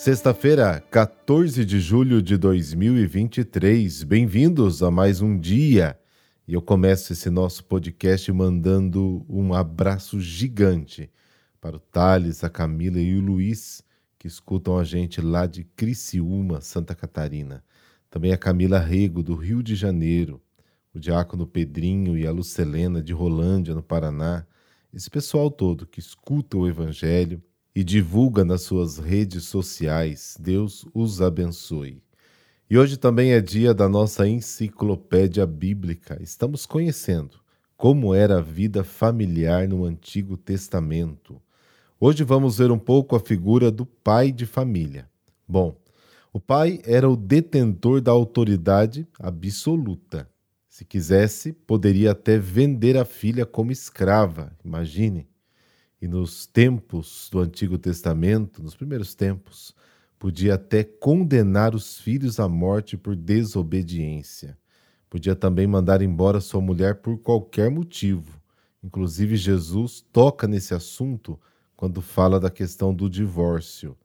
Sexta-feira, 14 de julho de 2023. Bem-vindos a mais um dia. E eu começo esse nosso podcast mandando um abraço gigante para o Thales, a Camila e o Luiz, que escutam a gente lá de Criciúma, Santa Catarina. Também a Camila Rego, do Rio de Janeiro, o Diácono Pedrinho e a Lucelena, de Rolândia, no Paraná. Esse pessoal todo que escuta o Evangelho e divulga nas suas redes sociais. Deus os abençoe. E hoje também é dia da nossa enciclopédia bíblica. Estamos conhecendo como era a vida familiar no Antigo Testamento. Hoje vamos ver um pouco a figura do pai de família. Bom, o pai era o detentor da autoridade absoluta. Se quisesse, poderia até vender a filha como escrava. Imagine e nos tempos do Antigo Testamento, nos primeiros tempos, podia até condenar os filhos à morte por desobediência. Podia também mandar embora sua mulher por qualquer motivo. Inclusive, Jesus toca nesse assunto quando fala da questão do divórcio.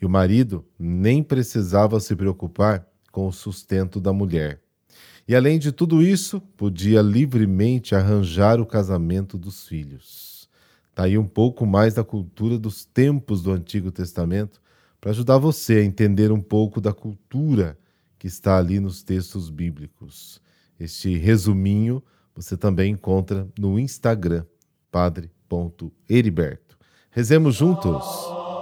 E o marido nem precisava se preocupar com o sustento da mulher. E além de tudo isso, podia livremente arranjar o casamento dos filhos. Está aí um pouco mais da cultura dos tempos do Antigo Testamento para ajudar você a entender um pouco da cultura que está ali nos textos bíblicos. Este resuminho você também encontra no Instagram, padre.heriberto. Rezemos juntos!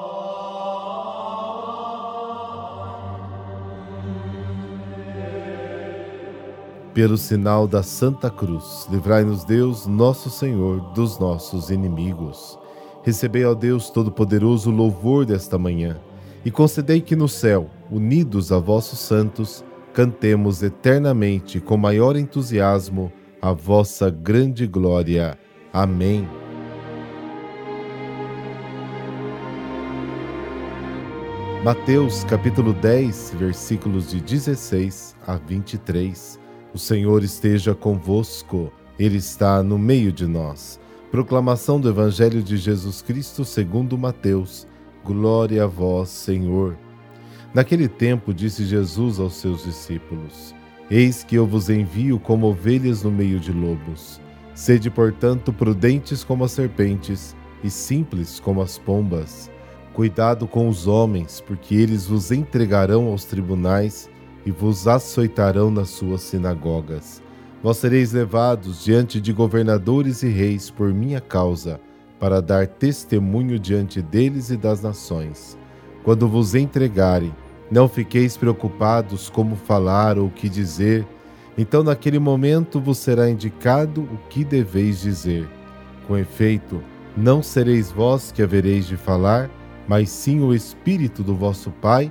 Pelo sinal da Santa Cruz, livrai-nos Deus, nosso Senhor, dos nossos inimigos. Recebei, ó Deus Todo-Poderoso, o louvor desta manhã, e concedei que no céu, unidos a vossos santos, cantemos eternamente com maior entusiasmo a vossa grande glória. Amém. Mateus capítulo 10, versículos de 16 a 23. O Senhor esteja convosco, Ele está no meio de nós. Proclamação do Evangelho de Jesus Cristo segundo Mateus. Glória a vós, Senhor. Naquele tempo disse Jesus aos seus discípulos: Eis que eu vos envio como ovelhas no meio de lobos. Sede, portanto, prudentes como as serpentes e simples como as pombas. Cuidado com os homens, porque eles vos entregarão aos tribunais e vos açoitarão nas suas sinagogas. Vós sereis levados diante de governadores e reis por minha causa, para dar testemunho diante deles e das nações. Quando vos entregarem, não fiqueis preocupados como falar ou o que dizer, então naquele momento vos será indicado o que deveis dizer. Com efeito, não sereis vós que havereis de falar, mas sim o Espírito do vosso Pai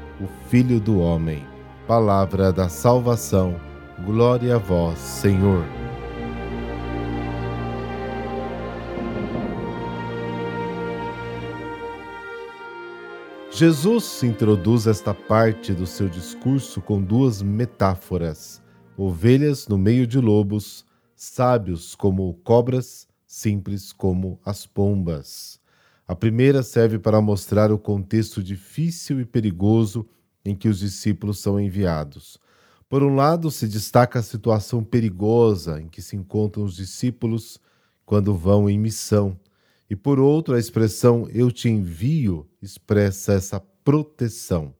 o Filho do Homem. Palavra da salvação, glória a vós, Senhor. Jesus introduz esta parte do seu discurso com duas metáforas: ovelhas no meio de lobos, sábios como cobras, simples como as pombas. A primeira serve para mostrar o contexto difícil e perigoso em que os discípulos são enviados. Por um lado, se destaca a situação perigosa em que se encontram os discípulos quando vão em missão, e por outro, a expressão eu te envio expressa essa proteção,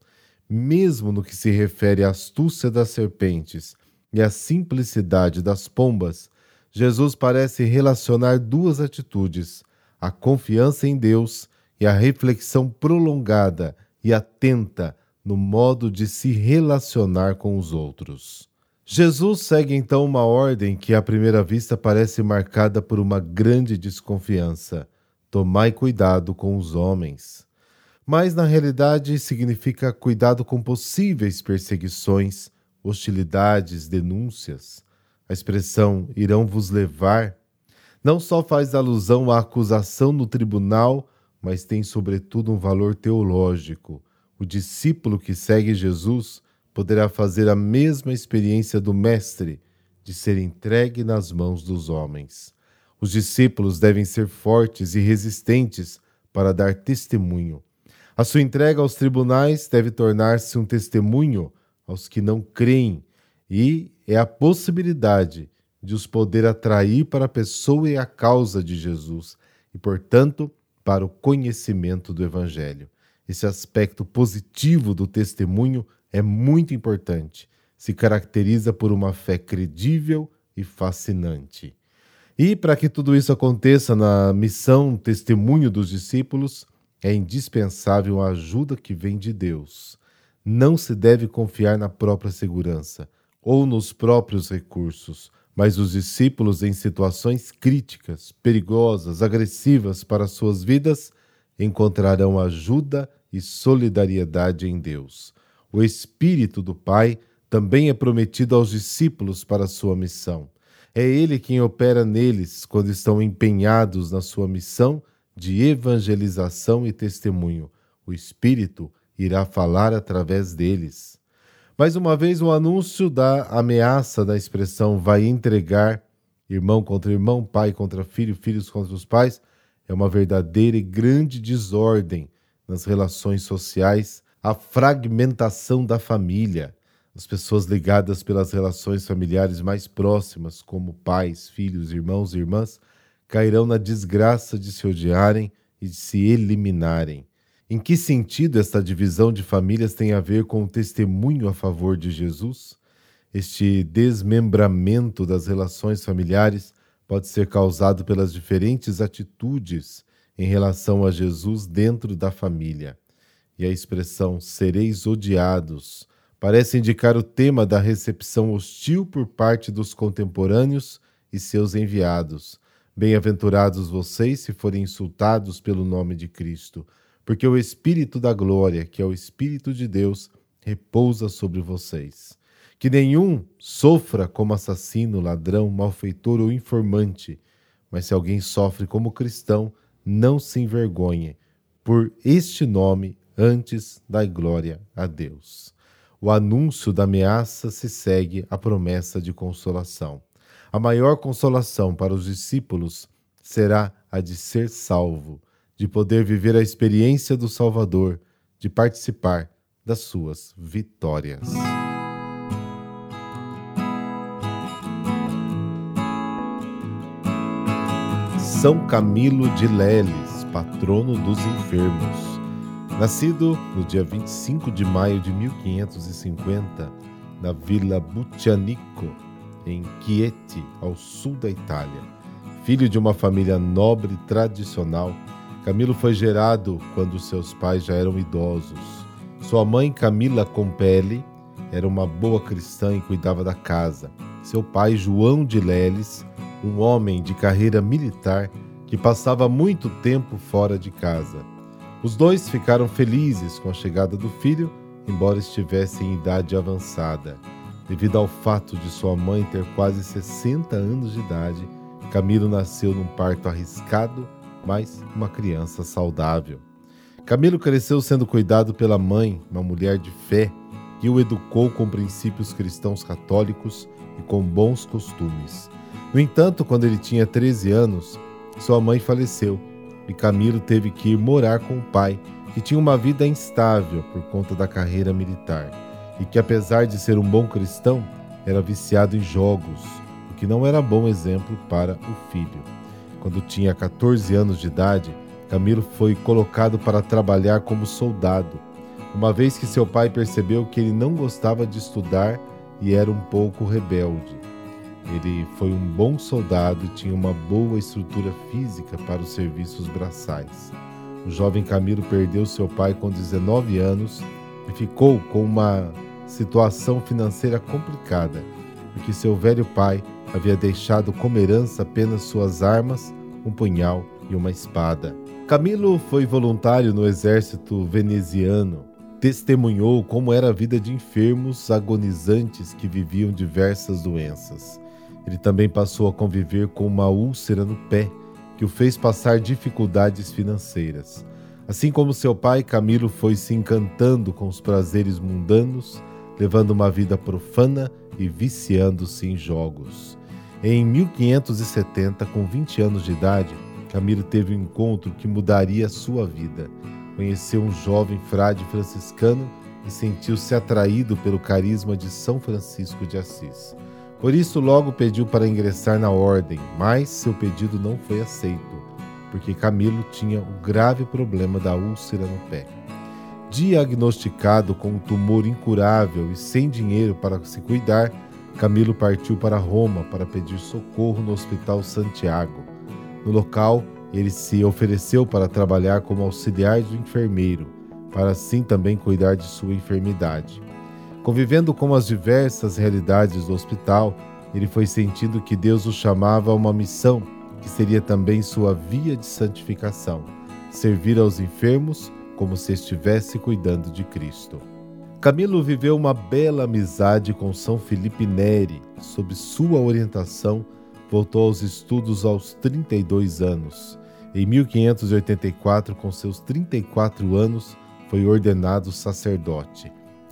mesmo no que se refere à astúcia das serpentes e à simplicidade das pombas, Jesus parece relacionar duas atitudes: a confiança em Deus e a reflexão prolongada e atenta no modo de se relacionar com os outros. Jesus segue então uma ordem que à primeira vista parece marcada por uma grande desconfiança: tomai cuidado com os homens. Mas na realidade significa cuidado com possíveis perseguições, hostilidades, denúncias. A expressão irão vos levar não só faz alusão à acusação no tribunal, mas tem sobretudo um valor teológico. O discípulo que segue Jesus poderá fazer a mesma experiência do Mestre de ser entregue nas mãos dos homens. Os discípulos devem ser fortes e resistentes para dar testemunho. A sua entrega aos tribunais deve tornar-se um testemunho aos que não creem, e é a possibilidade de os poder atrair para a pessoa e a causa de Jesus, e, portanto, para o conhecimento do Evangelho. Esse aspecto positivo do testemunho é muito importante. Se caracteriza por uma fé credível e fascinante. E para que tudo isso aconteça na missão testemunho dos discípulos, é indispensável a ajuda que vem de Deus. Não se deve confiar na própria segurança ou nos próprios recursos, mas os discípulos em situações críticas, perigosas, agressivas para suas vidas encontrarão ajuda e solidariedade em Deus. O Espírito do Pai também é prometido aos discípulos para sua missão. É Ele quem opera neles quando estão empenhados na sua missão de evangelização e testemunho. O Espírito irá falar através deles. Mais uma vez, o anúncio da ameaça da expressão vai entregar, irmão contra irmão, pai contra filho, filhos contra os pais, é uma verdadeira e grande desordem nas relações sociais a fragmentação da família. As pessoas ligadas pelas relações familiares mais próximas, como pais, filhos, irmãos e irmãs, cairão na desgraça de se odiarem e de se eliminarem. Em que sentido esta divisão de famílias tem a ver com o testemunho a favor de Jesus? Este desmembramento das relações familiares pode ser causado pelas diferentes atitudes em relação a Jesus dentro da família e a expressão sereis odiados parece indicar o tema da recepção hostil por parte dos contemporâneos e seus enviados. Bem-aventurados vocês se forem insultados pelo nome de Cristo, porque o Espírito da glória, que é o Espírito de Deus, repousa sobre vocês. Que nenhum sofra como assassino, ladrão, malfeitor ou informante, mas se alguém sofre como cristão, não se envergonhe. Por este nome antes da glória a Deus. O anúncio da ameaça se segue à promessa de consolação. A maior consolação para os discípulos será a de ser salvo, de poder viver a experiência do Salvador, de participar das suas vitórias. São Camilo de Leles, patrono dos enfermos. Nascido no dia 25 de maio de 1550, na Vila Buccianico, em Chieti, ao sul da Itália. Filho de uma família nobre tradicional, Camilo foi gerado quando seus pais já eram idosos. Sua mãe, Camila Compelli, era uma boa cristã e cuidava da casa. Seu pai, João de Leles, um homem de carreira militar que passava muito tempo fora de casa. Os dois ficaram felizes com a chegada do filho, embora estivesse em idade avançada. Devido ao fato de sua mãe ter quase 60 anos de idade, Camilo nasceu num parto arriscado, mas uma criança saudável. Camilo cresceu sendo cuidado pela mãe, uma mulher de fé, que o educou com princípios cristãos católicos e com bons costumes. No entanto, quando ele tinha 13 anos, sua mãe faleceu e Camilo teve que ir morar com o pai, que tinha uma vida instável por conta da carreira militar e que, apesar de ser um bom cristão, era viciado em jogos, o que não era bom exemplo para o filho. Quando tinha 14 anos de idade, Camilo foi colocado para trabalhar como soldado. uma vez que seu pai percebeu que ele não gostava de estudar e era um pouco rebelde. Ele foi um bom soldado e tinha uma boa estrutura física para os serviços braçais. O jovem Camilo perdeu seu pai com 19 anos e ficou com uma situação financeira complicada, porque seu velho pai havia deixado como herança apenas suas armas, um punhal e uma espada. Camilo foi voluntário no exército veneziano. Testemunhou como era a vida de enfermos agonizantes que viviam diversas doenças. Ele também passou a conviver com uma úlcera no pé, que o fez passar dificuldades financeiras. Assim como seu pai, Camilo foi se encantando com os prazeres mundanos, levando uma vida profana e viciando-se em jogos. Em 1570, com 20 anos de idade, Camilo teve um encontro que mudaria sua vida. Conheceu um jovem frade franciscano e sentiu-se atraído pelo carisma de São Francisco de Assis. Por isso, logo pediu para ingressar na ordem, mas seu pedido não foi aceito, porque Camilo tinha o grave problema da úlcera no pé. Diagnosticado com um tumor incurável e sem dinheiro para se cuidar, Camilo partiu para Roma para pedir socorro no Hospital Santiago. No local, ele se ofereceu para trabalhar como auxiliar do enfermeiro, para assim também cuidar de sua enfermidade. Convivendo com as diversas realidades do hospital, ele foi sentindo que Deus o chamava a uma missão que seria também sua via de santificação: servir aos enfermos como se estivesse cuidando de Cristo. Camilo viveu uma bela amizade com São Felipe Neri. Sob sua orientação, voltou aos estudos aos 32 anos. Em 1584, com seus 34 anos, foi ordenado sacerdote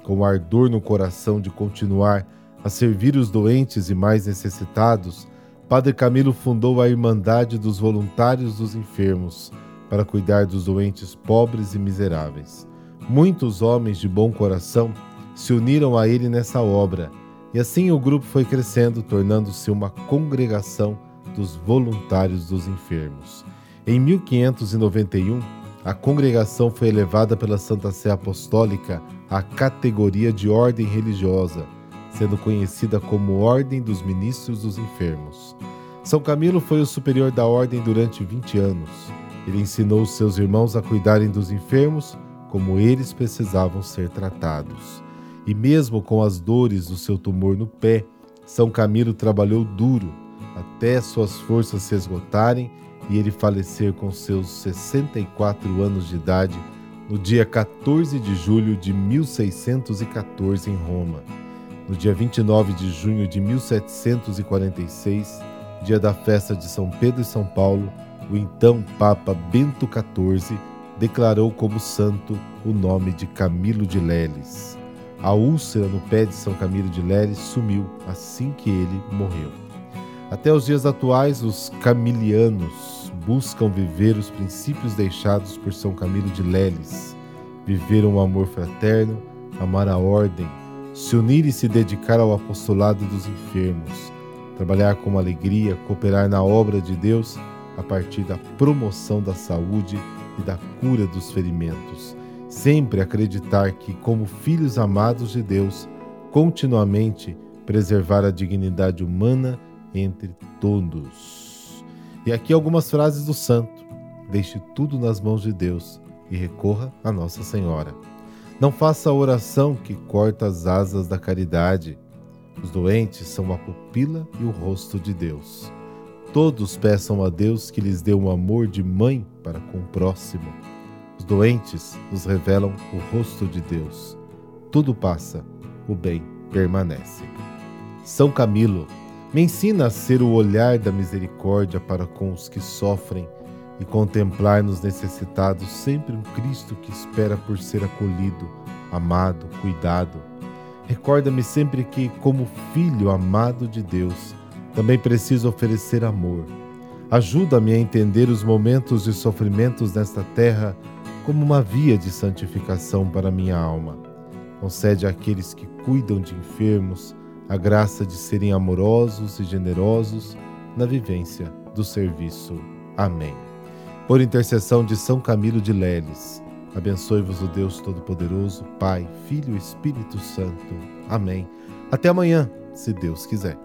com ardor no coração de continuar a servir os doentes e mais necessitados, Padre Camilo fundou a Irmandade dos Voluntários dos Enfermos para cuidar dos doentes pobres e miseráveis. Muitos homens de bom coração se uniram a ele nessa obra, e assim o grupo foi crescendo, tornando-se uma congregação dos voluntários dos enfermos. Em 1591, a congregação foi elevada pela Santa Sé Apostólica à categoria de ordem religiosa, sendo conhecida como Ordem dos Ministros dos Enfermos. São Camilo foi o superior da ordem durante 20 anos. Ele ensinou seus irmãos a cuidarem dos enfermos como eles precisavam ser tratados. E mesmo com as dores do seu tumor no pé, São Camilo trabalhou duro até suas forças se esgotarem e ele falecer com seus 64 anos de idade no dia 14 de julho de 1614 em Roma. No dia 29 de junho de 1746, dia da festa de São Pedro e São Paulo, o então Papa Bento XIV declarou como santo o nome de Camilo de Leles. A úlcera no pé de São Camilo de Leles sumiu assim que ele morreu. Até os dias atuais, os camilianos buscam viver os princípios deixados por São Camilo de Leles, viver um amor fraterno, amar a ordem, se unir e se dedicar ao apostolado dos enfermos, trabalhar com alegria, cooperar na obra de Deus a partir da promoção da saúde e da cura dos ferimentos. Sempre acreditar que, como filhos amados de Deus, continuamente preservar a dignidade humana entre todos. E aqui algumas frases do santo. Deixe tudo nas mãos de Deus e recorra a Nossa Senhora. Não faça a oração que corta as asas da caridade. Os doentes são a pupila e o rosto de Deus. Todos peçam a Deus que lhes dê um amor de mãe para com o próximo. Os doentes nos revelam o rosto de Deus. Tudo passa, o bem permanece. São Camilo, me ensina a ser o olhar da misericórdia para com os que sofrem e contemplar nos necessitados sempre um Cristo que espera por ser acolhido, amado, cuidado. Recorda-me sempre que, como filho amado de Deus, também preciso oferecer amor. Ajuda-me a entender os momentos de sofrimentos nesta terra como uma via de santificação para minha alma. Concede àqueles que cuidam de enfermos, a graça de serem amorosos e generosos na vivência do serviço. Amém. Por intercessão de São Camilo de Leles, Abençoe-vos o Deus Todo-Poderoso, Pai, Filho e Espírito Santo. Amém. Até amanhã, se Deus quiser.